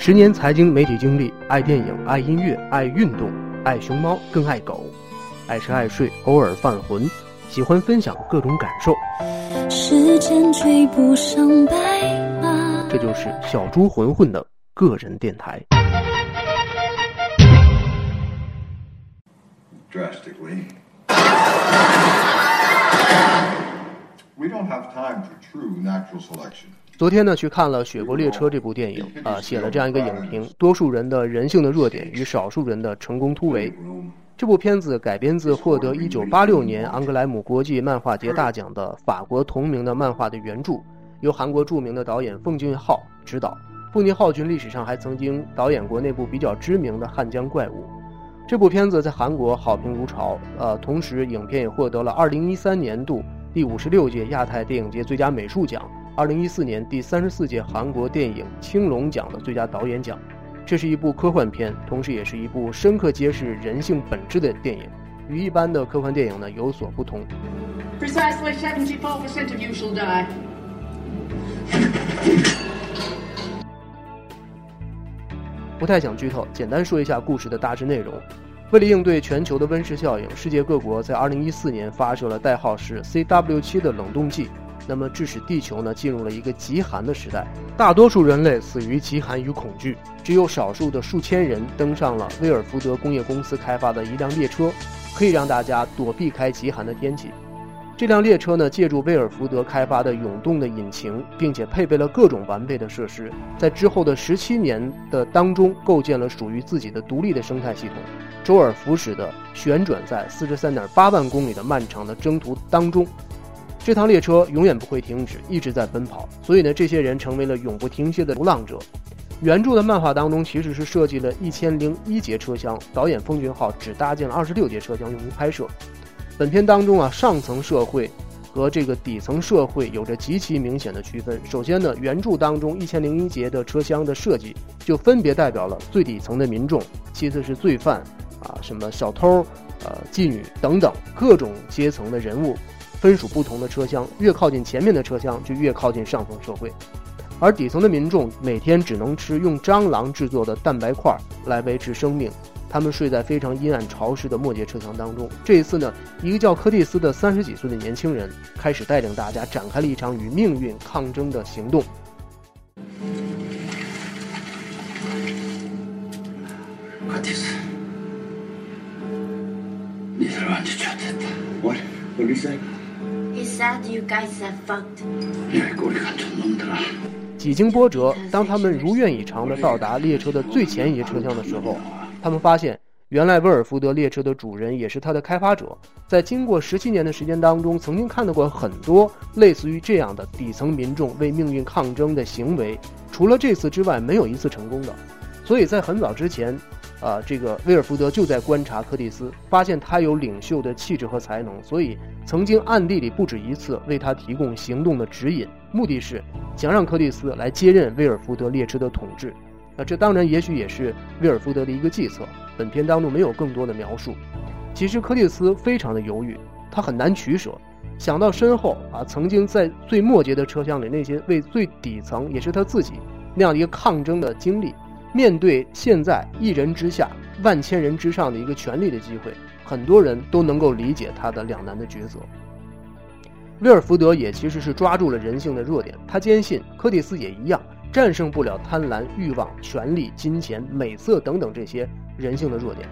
十年财经媒体经历，爱电影，爱音乐，爱运动，爱熊猫，更爱狗，爱吃爱睡，偶尔犯浑，喜欢分享各种感受。时间追不上白马，这就是小猪混混的个人电台。Drastically, we don't have time for true natural selection. 昨天呢，去看了《雪国列车》这部电影，啊，写了这样一个影评：多数人的人性的弱点与少数人的成功突围。这部片子改编自获得1986年昂格莱姆国际漫画节大奖的法国同名的漫画的原著，由韩国著名的导演奉俊昊执导。奉俊昊君历史上还曾经导演过那部比较知名的《汉江怪物》。这部片子在韩国好评如潮，呃，同时影片也获得了2013年度第五十六届亚太电影节最佳美术奖。二零一四年第三十四届韩国电影青龙奖的最佳导演奖，这是一部科幻片，同时也是一部深刻揭示人性本质的电影，与一般的科幻电影呢有所不同。Precisely seventy four percent of you shall die。不太想剧透，简单说一下故事的大致内容。为了应对全球的温室效应，世界各国在二零一四年发射了代号是 CW 七的冷冻剂。那么，致使地球呢进入了一个极寒的时代，大多数人类死于极寒与恐惧，只有少数的数千人登上了威尔福德工业公司开发的一辆列车，可以让大家躲避开极寒的天气。这辆列车呢，借助威尔福德开发的永动的引擎，并且配备了各种完备的设施，在之后的十七年的当中，构建了属于自己的独立的生态系统，周而复始的旋转在四十三点八万公里的漫长的征途当中。这趟列车永远不会停止，一直在奔跑。所以呢，这些人成为了永不停歇的流浪者。原著的漫画当中其实是设计了一千零一节车厢，导演奉俊昊只搭建了二十六节车厢用于拍摄。本片当中啊，上层社会和这个底层社会有着极其明显的区分。首先呢，原著当中一千零一节的车厢的设计就分别代表了最底层的民众，其次是罪犯啊，什么小偷、呃妓女等等各种阶层的人物。分属不同的车厢，越靠近前面的车厢就越靠近上层社会，而底层的民众每天只能吃用蟑螂制作的蛋白块来维持生命。他们睡在非常阴暗潮湿的末节车厢当中。这一次呢，一个叫柯蒂斯的三十几岁的年轻人开始带领大家展开了一场与命运抗争的行动。柯蒂斯，你他妈就觉得，What? What you say? 几经波折，当他们如愿以偿地到达列车的最前一节车厢的时候，他们发现，原来威尔福德列车的主人也是他的开发者。在经过十七年的时间当中，曾经看到过很多类似于这样的底层民众为命运抗争的行为，除了这次之外，没有一次成功的。所以在很早之前。啊，这个威尔福德就在观察柯蒂斯，发现他有领袖的气质和才能，所以曾经暗地里不止一次为他提供行动的指引，目的是想让柯蒂斯来接任威尔福德列车的统治。那这当然也许也是威尔福德的一个计策。本片当中没有更多的描述。其实柯蒂斯非常的犹豫，他很难取舍。想到身后啊，曾经在最末节的车厢里那些为最底层也是他自己那样的一个抗争的经历。面对现在一人之下、万千人之上的一个权力的机会，很多人都能够理解他的两难的抉择。威尔福德也其实是抓住了人性的弱点，他坚信柯蒂斯也一样战胜不了贪婪、欲望、权力、金钱、美色等等这些人性的弱点。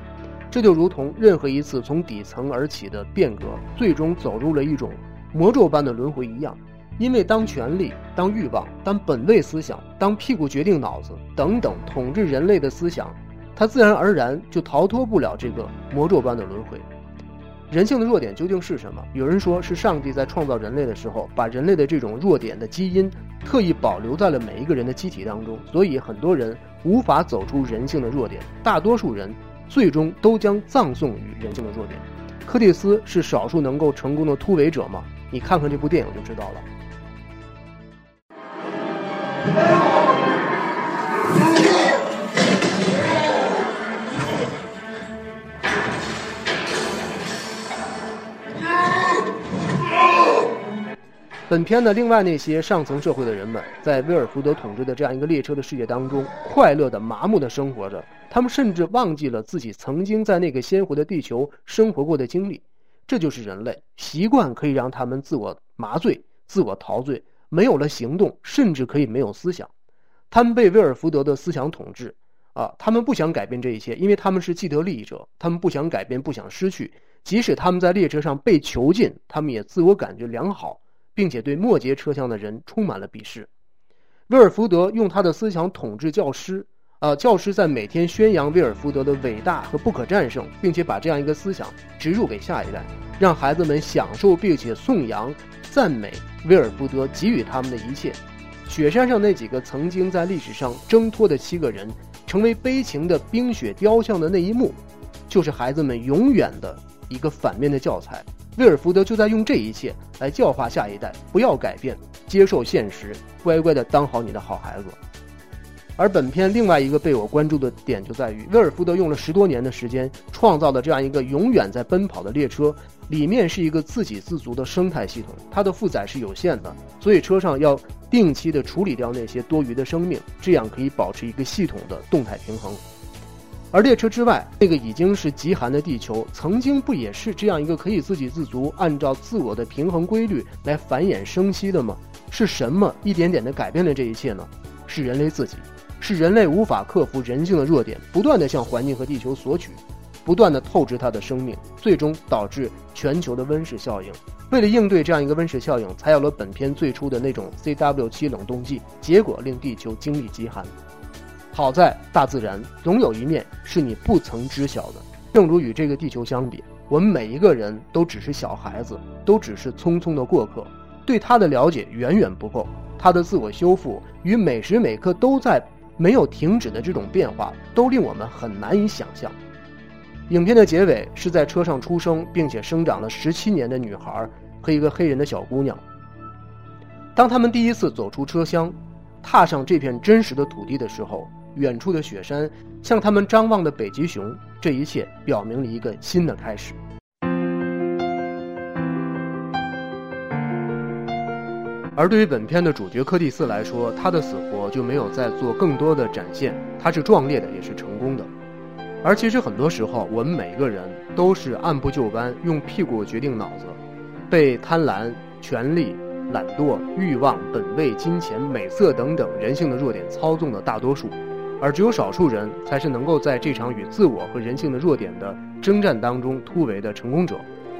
这就如同任何一次从底层而起的变革，最终走入了一种魔咒般的轮回一样。因为当权力、当欲望、当本位思想、当屁股决定脑子等等统治人类的思想，它自然而然就逃脱不了这个魔咒般的轮回。人性的弱点究竟是什么？有人说是上帝在创造人类的时候，把人类的这种弱点的基因特意保留在了每一个人的机体当中，所以很多人无法走出人性的弱点，大多数人最终都将葬送于人性的弱点。柯蒂斯是少数能够成功的突围者吗？你看看这部电影就知道了。本片的另外那些上层社会的人们，在威尔福德统治的这样一个列车的世界当中，快乐的、麻木的生活着。他们甚至忘记了自己曾经在那个鲜活的地球生活过的经历。这就是人类习惯可以让他们自我麻醉、自我陶醉，没有了行动，甚至可以没有思想。他们被威尔福德的思想统治，啊，他们不想改变这一切，因为他们是既得利益者，他们不想改变，不想失去。即使他们在列车上被囚禁，他们也自我感觉良好。并且对末节车厢的人充满了鄙视。威尔福德用他的思想统治教师，呃，教师在每天宣扬威尔福德的伟大和不可战胜，并且把这样一个思想植入给下一代，让孩子们享受并且颂扬、赞美威尔福德给予他们的一切。雪山上那几个曾经在历史上挣脱的七个人，成为悲情的冰雪雕像的那一幕，就是孩子们永远的一个反面的教材。威尔福德就在用这一切来教化下一代，不要改变，接受现实，乖乖的当好你的好孩子。而本片另外一个被我关注的点就在于，威尔福德用了十多年的时间创造的这样一个永远在奔跑的列车，里面是一个自给自足的生态系统，它的负载是有限的，所以车上要定期的处理掉那些多余的生命，这样可以保持一个系统的动态平衡。而列车之外，那个已经是极寒的地球，曾经不也是这样一个可以自给自足、按照自我的平衡规律来繁衍生息的吗？是什么一点点的改变了这一切呢？是人类自己，是人类无法克服人性的弱点，不断的向环境和地球索取，不断的透支它的生命，最终导致全球的温室效应。为了应对这样一个温室效应，才有了本片最初的那种 CW7 冷冻剂，结果令地球经历极寒。好在大自然总有一面是你不曾知晓的，正如与这个地球相比，我们每一个人都只是小孩子，都只是匆匆的过客，对它的了解远远不够。它的自我修复与每时每刻都在没有停止的这种变化，都令我们很难以想象。影片的结尾是在车上出生并且生长了十七年的女孩和一个黑人的小姑娘。当他们第一次走出车厢，踏上这片真实的土地的时候。远处的雪山向他们张望的北极熊，这一切表明了一个新的开始。而对于本片的主角柯蒂斯来说，他的死活就没有再做更多的展现，他是壮烈的，也是成功的。而其实很多时候，我们每一个人都是按部就班，用屁股决定脑子，被贪婪、权力、懒惰、欲望、本位、金钱、美色等等人性的弱点操纵的大多数。而只有少数人才是能够在这场与自我和人性的弱点的征战当中突围的成功者。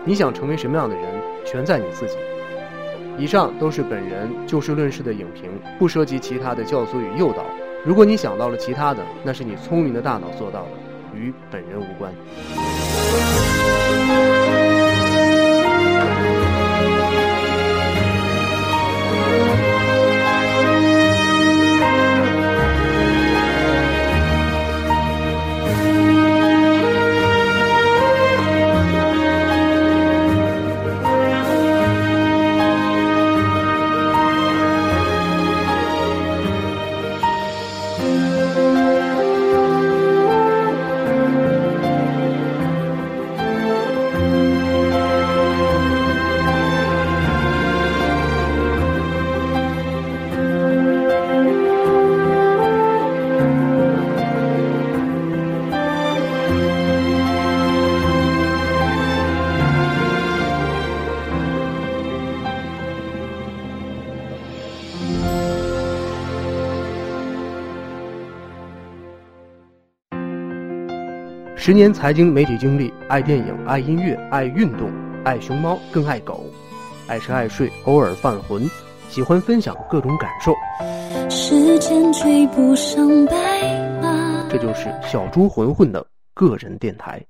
你想成为什么样的人，全在你自己。以上都是本人就事论事的影评，不涉及其他的教唆与诱导。如果你想到了其他的，那是你聪明的大脑做到的，与本人无关。十年财经媒体经历，爱电影，爱音乐，爱运动，爱熊猫，更爱狗，爱吃爱睡，偶尔犯浑，喜欢分享各种感受。时间追不上白马，这就是小猪混混的个人电台。